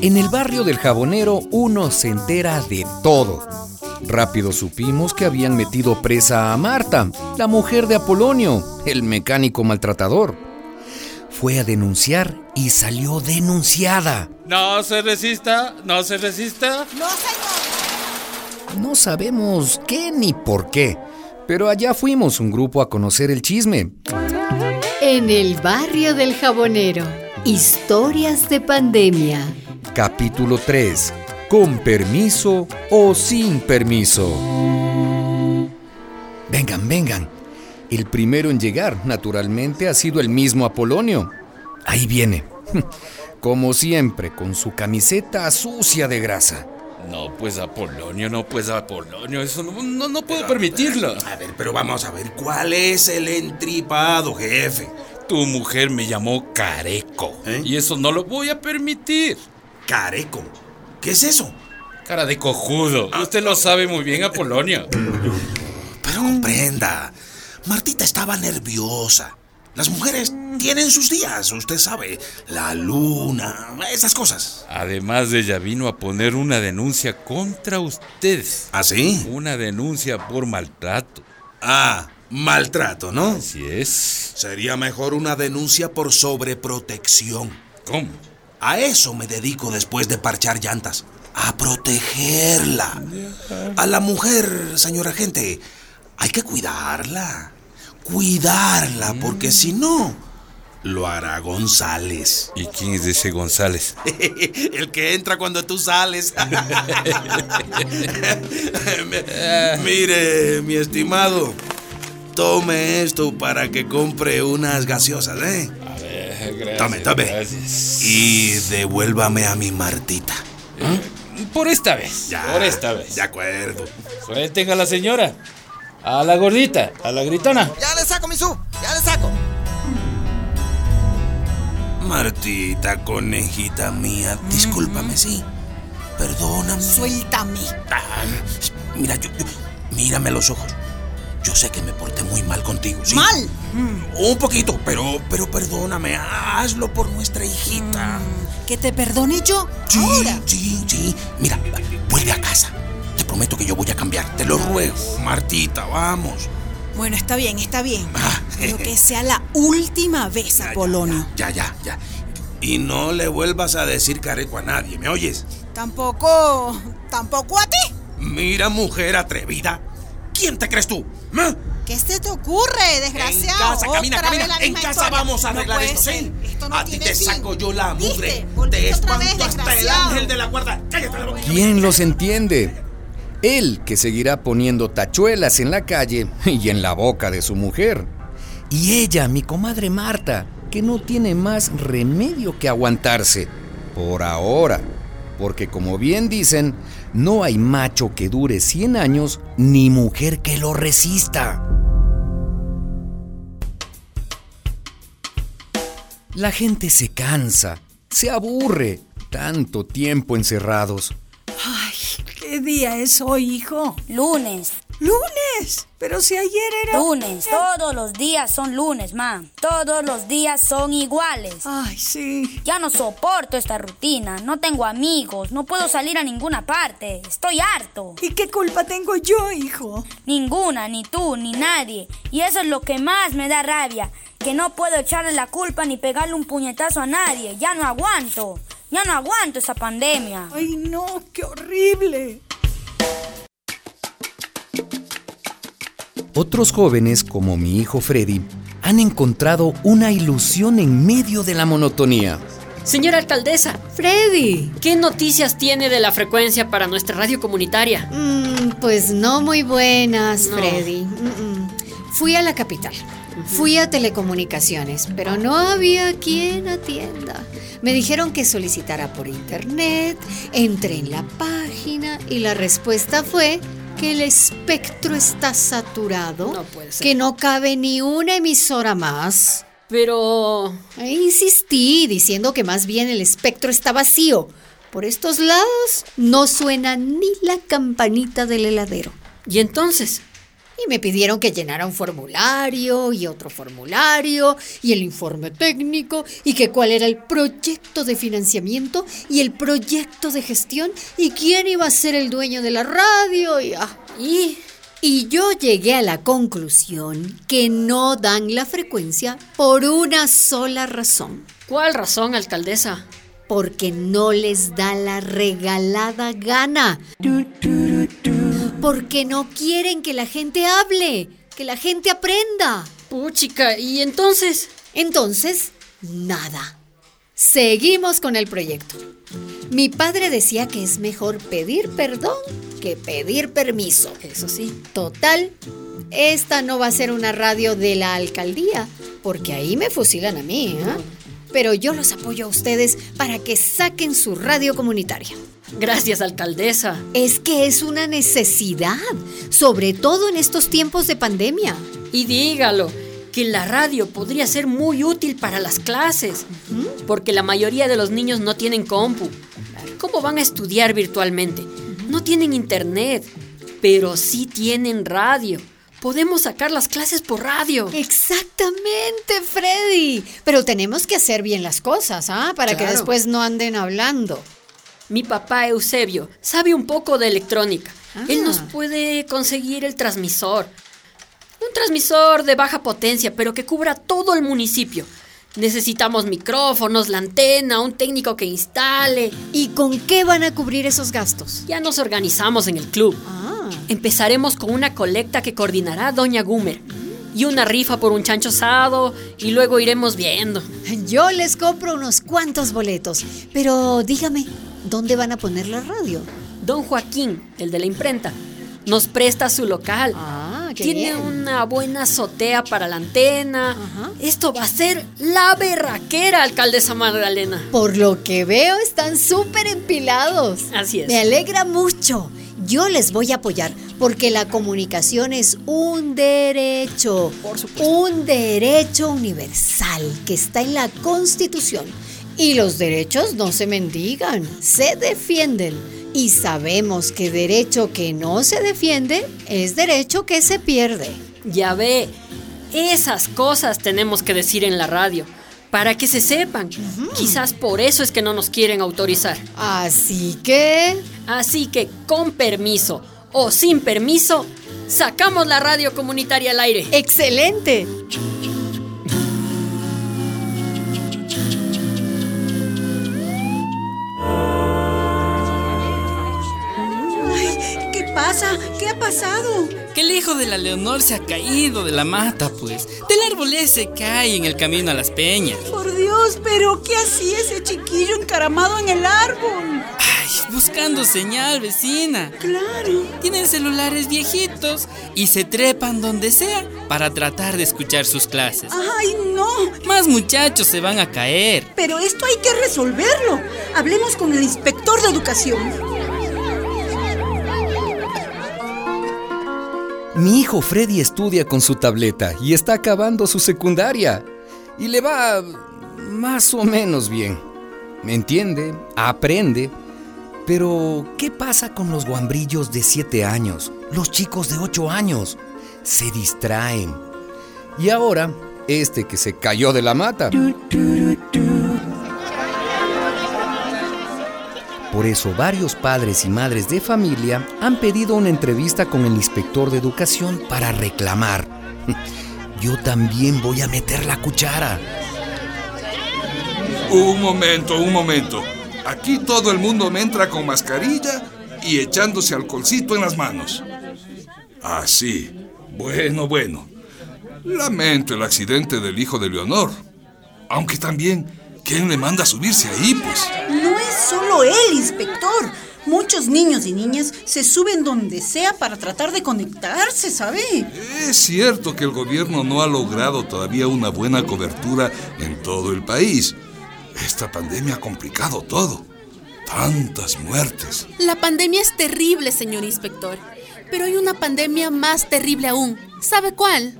En el barrio del jabonero uno se entera de todo. Rápido supimos que habían metido presa a Marta, la mujer de Apolonio, el mecánico maltratador. Fue a denunciar y salió denunciada. No se resista, no se resista. No, señor. No sabemos qué ni por qué, pero allá fuimos un grupo a conocer el chisme. En el barrio del jabonero, historias de pandemia. Capítulo 3. ¿Con permiso o sin permiso? Vengan, vengan. El primero en llegar, naturalmente, ha sido el mismo Apolonio. Ahí viene. Como siempre, con su camiseta sucia de grasa. No, pues Apolonio, no, pues Apolonio, eso no, no, no puedo permitirlo. A ver, pero vamos a ver, ¿cuál es el entripado, jefe? Tu mujer me llamó careco. ¿Eh? Y eso no lo voy a permitir. Careco. ¿Qué es eso? Cara de cojudo. Usted lo sabe muy bien, Apolonio. Pero comprenda, Martita estaba nerviosa. Las mujeres tienen sus días, usted sabe. La luna, esas cosas. Además de ella vino a poner una denuncia contra usted. ¿Ah, sí? Una denuncia por maltrato. Ah, maltrato, ¿no? Así es. Sería mejor una denuncia por sobreprotección. ¿Cómo? A eso me dedico después de parchar llantas. A protegerla. A la mujer, señor agente, hay que cuidarla. Cuidarla, porque si no, lo hará González. ¿Y quién es ese González? El que entra cuando tú sales. Mire, mi estimado, tome esto para que compre unas gaseosas, ¿eh? A ver, gracias. Tome, tome. Gracias. Y devuélvame a mi Martita. Por esta vez. Ya, Por esta vez. De acuerdo. Suelten a la señora. A la gordita. A la gritona. Ya le saco mi su. Ya le saco. Martita, conejita mía, discúlpame, sí. Perdóname. Suéltame. Ah, mira, yo, yo- mírame los ojos. Yo sé que me porté muy mal contigo, ¿sí? Mal. Un poquito, pero, pero perdóname. Hazlo por nuestra hijita. Que te perdone yo. Sí, Ahora. sí, sí. Mira, vuelve a casa. Te prometo que yo voy a cambiar. Te lo ruego. Martita, vamos. Bueno, está bien, está bien. Ah. Pero que sea la última vez, Ya, ya. Ya, ya, ya. Y no le vuelvas a decir careco a nadie, ¿me oyes? Tampoco. Tampoco a ti. Mira, mujer atrevida. ¿Quién te crees tú? ¿Ah? ¿Qué se te ocurre, desgraciado? En casa, camina, camina. En casa historia. vamos a No arreglar puede esto, ser. ¿sí? Esto no a ti te fin. saco yo la mugre. Te vez, espanto hasta el ángel de la guarda. Cállate la boca. ¿Quién los entiende? Él que seguirá poniendo tachuelas en la calle y en la boca de su mujer. Y ella, mi comadre Marta, que no tiene más remedio que aguantarse. Por ahora. Porque como bien dicen, no hay macho que dure 100 años ni mujer que lo resista. La gente se cansa, se aburre, tanto tiempo encerrados. Ay, ¿qué día es hoy, hijo? Lunes, Lunes. Pero si ayer era... lunes. Todos los días son lunes, ma. Todos los días son iguales. Ay, sí. Ya no soporto esta rutina. No tengo amigos. No puedo salir a ninguna parte. Estoy harto. ¿Y qué culpa tengo yo, hijo? Ninguna, ni tú, ni nadie. Y eso es lo que más me da rabia. Que no puedo echarle la culpa ni pegarle un puñetazo a nadie. Ya no aguanto. Ya no aguanto esa pandemia. Ay, no, qué horrible. Otros jóvenes, como mi hijo Freddy, han encontrado una ilusión en medio de la monotonía. Señora alcaldesa, Freddy. ¿qué noticias tiene de la frecuencia para nuestra radio comunitaria? Mm, pues no muy buenas, No. Freddy. Mm, mm. Fui a la capital. Fui a telecomunicaciones, pero no había quien atienda. Me dijeron que solicitara por internet, entré en la página y la respuesta fue que el espectro está saturado, No puede ser. que no cabe ni una emisora más. Pero... E insistí diciendo que más bien el espectro está vacío. Por estos lados no suena ni la campanita del heladero. ¿Y entonces? Y me pidieron que llenara un formulario y otro formulario y el informe técnico y que cuál era el proyecto de financiamiento y el proyecto de gestión y quién iba a ser el dueño de la radio y, ah, y y yo llegué a la conclusión que no dan la frecuencia por una sola razón. ¿Cuál razón, alcaldesa? Porque no les da la regalada gana. Porque no quieren que la gente hable, que la gente aprenda. Puchica, ¿y entonces? Entonces, nada. Seguimos con el proyecto. Mi padre decía que es mejor pedir perdón que pedir permiso. Eso sí. Total, esta no va a ser una radio de la alcaldía, porque ahí me fusilan a mí, ¿eh? Pero yo los apoyo a ustedes para que saquen su radio comunitaria. Gracias, alcaldesa. Es que es una necesidad, sobre todo en estos tiempos de pandemia. Y dígalo, que la radio podría ser muy útil para las clases, porque la mayoría de los niños no tienen compu. ¿Cómo van a estudiar virtualmente? No tienen internet, pero sí tienen radio. Podemos sacar las clases por radio. Exactamente, Freddy. Pero tenemos que hacer bien las cosas, ¿ah? Para que después no anden hablando. Mi papá Eusebio sabe un poco de electrónica. Él Ah. nos puede conseguir el transmisor. Un transmisor de baja potencia, pero que cubra todo el municipio. Necesitamos micrófonos, la antena, un técnico que instale. ¿Y con qué van a cubrir esos gastos? Ya nos organizamos en el club. Ah. Empezaremos con una colecta que coordinará Doña Gumer. Y una rifa por un chancho asado. Y luego iremos viendo. Yo les compro unos cuantos boletos. Pero dígame, ¿dónde van a poner la radio? Don Joaquín, el de la imprenta, nos presta su local. Ah, qué Tiene bien. una buena azotea para la antena. Ajá. Esto va a ser la berraquera, alcaldesa Magdalena. Por lo que veo, están súper empilados. Así es. Me alegra mucho. Yo les voy a apoyar porque la comunicación es un derecho. Por supuesto. Un derecho universal que está en la Constitución. Y los derechos no se mendigan, se defienden. Y sabemos que derecho que no se defiende es derecho que se pierde. Ya ve, esas cosas tenemos que decir en la radio. Para que se sepan. Quizás por eso es que no nos quieren autorizar. Así que... Así que con permiso o sin permiso, sacamos la radio comunitaria al aire. ¡Excelente! Pasa? ¿Qué ha pasado? Que el hijo de la Leonor se ha caído de la mata, pues. Del árbol ese hay en el camino a las peñas. Por Dios, pero ¿qué hacía ese chiquillo encaramado en el árbol? Ay, buscando señal, vecina. Claro. Tienen celulares viejitos y se trepan donde sea para tratar de escuchar sus clases. Ay, no. Más muchachos se van a caer. Pero esto hay que resolverlo. Hablemos con el inspector de educación. Mi hijo Freddy estudia con su tableta y está acabando su secundaria. Y le va más o menos bien. ¿Me entiende? Aprende. Pero, ¿qué pasa con los guambrillos de 7 años? Los chicos de 8 años. Se distraen. Y ahora, este que se cayó de la mata. Por eso varios padres y madres de familia han pedido una entrevista con el inspector de educación para reclamar. Yo también voy a meter la cuchara. Un momento, un momento. Aquí todo el mundo me entra con mascarilla y echándose alcoholcito en las manos. Así. Bueno, bueno. Lamento el accidente del hijo de Leonor. Aunque también, ¿quién le manda a subirse ahí, pues? Solo él, inspector. Muchos niños y niñas se suben donde sea para tratar de conectarse, ¿sabe? Es cierto que el gobierno no ha logrado todavía una buena cobertura en todo el país. Esta pandemia ha complicado todo. Tantas muertes. La pandemia es terrible, señor inspector. Pero hay una pandemia más terrible aún. ¿Sabe cuál?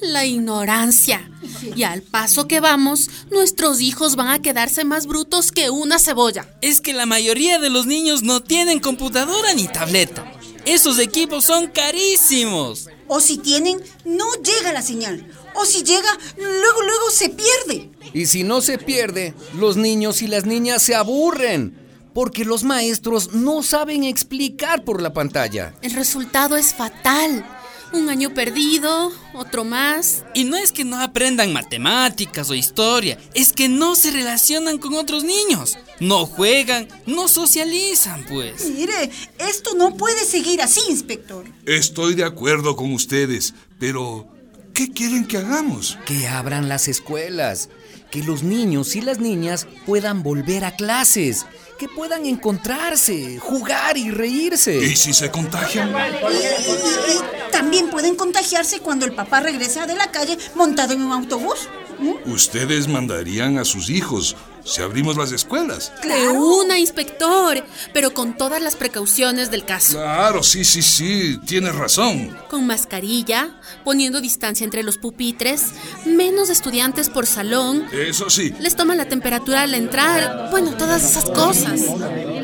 La ignorancia. Y al paso que vamos, nuestros hijos van a quedarse más brutos que una cebolla. Es que la mayoría de los niños no tienen computadora ni tableta. Esos equipos son carísimos. O si tienen, no llega la señal. O si llega, luego, luego se pierde. Y si no se pierde, los niños y las niñas se aburren. Porque los maestros no saben explicar por la pantalla. El resultado es fatal. Un año perdido, otro más. Y no es que no aprendan matemáticas o historia, es que no se relacionan con otros niños. No juegan, no socializan, pues. Mire, esto no puede seguir así, inspector. Estoy de acuerdo con ustedes, pero ¿qué quieren que hagamos? Que abran las escuelas, que los niños y las niñas puedan volver a clases, que puedan encontrarse, jugar y reírse. ¿Y si se contagian? Y, y- y también pueden contagiarse cuando el papá regresa de la calle montado en un autobús. ¿Mm? Ustedes mandarían a sus hijos si abrimos las escuelas. De una, inspector, pero con todas las precauciones del caso. Claro, sí, sí, sí, tienes razón. Con mascarilla, poniendo distancia entre los pupitres, menos estudiantes por salón, Eso sí. les toman la temperatura al entrar, bueno, todas esas cosas.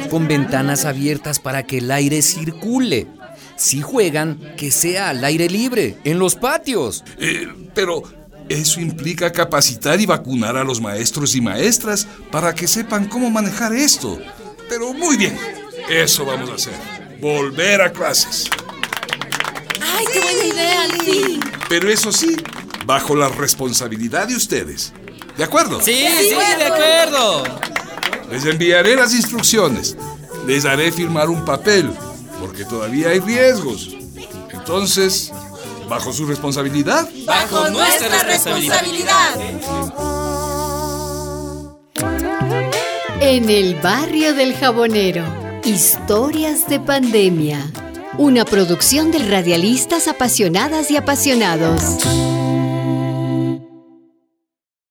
Con ventanas abiertas para que el aire circule. Si juegan, que sea al aire libre, en los patios. Eh, pero eso implica capacitar y vacunar a los maestros y maestras para que sepan cómo manejar esto. Pero muy bien, eso vamos a hacer. Volver a clases. ¡Ay, qué buena idea, fin! Pero eso sí, bajo la responsabilidad de ustedes. ¿De acuerdo? Sí, sí, de acuerdo. Les enviaré las instrucciones. Les haré firmar un papel, porque todavía hay riesgos. Entonces, bajo su responsabilidad. Bajo nuestra responsabilidad. En el barrio del jabonero, historias de pandemia. Una producción de radialistas apasionadas y apasionados.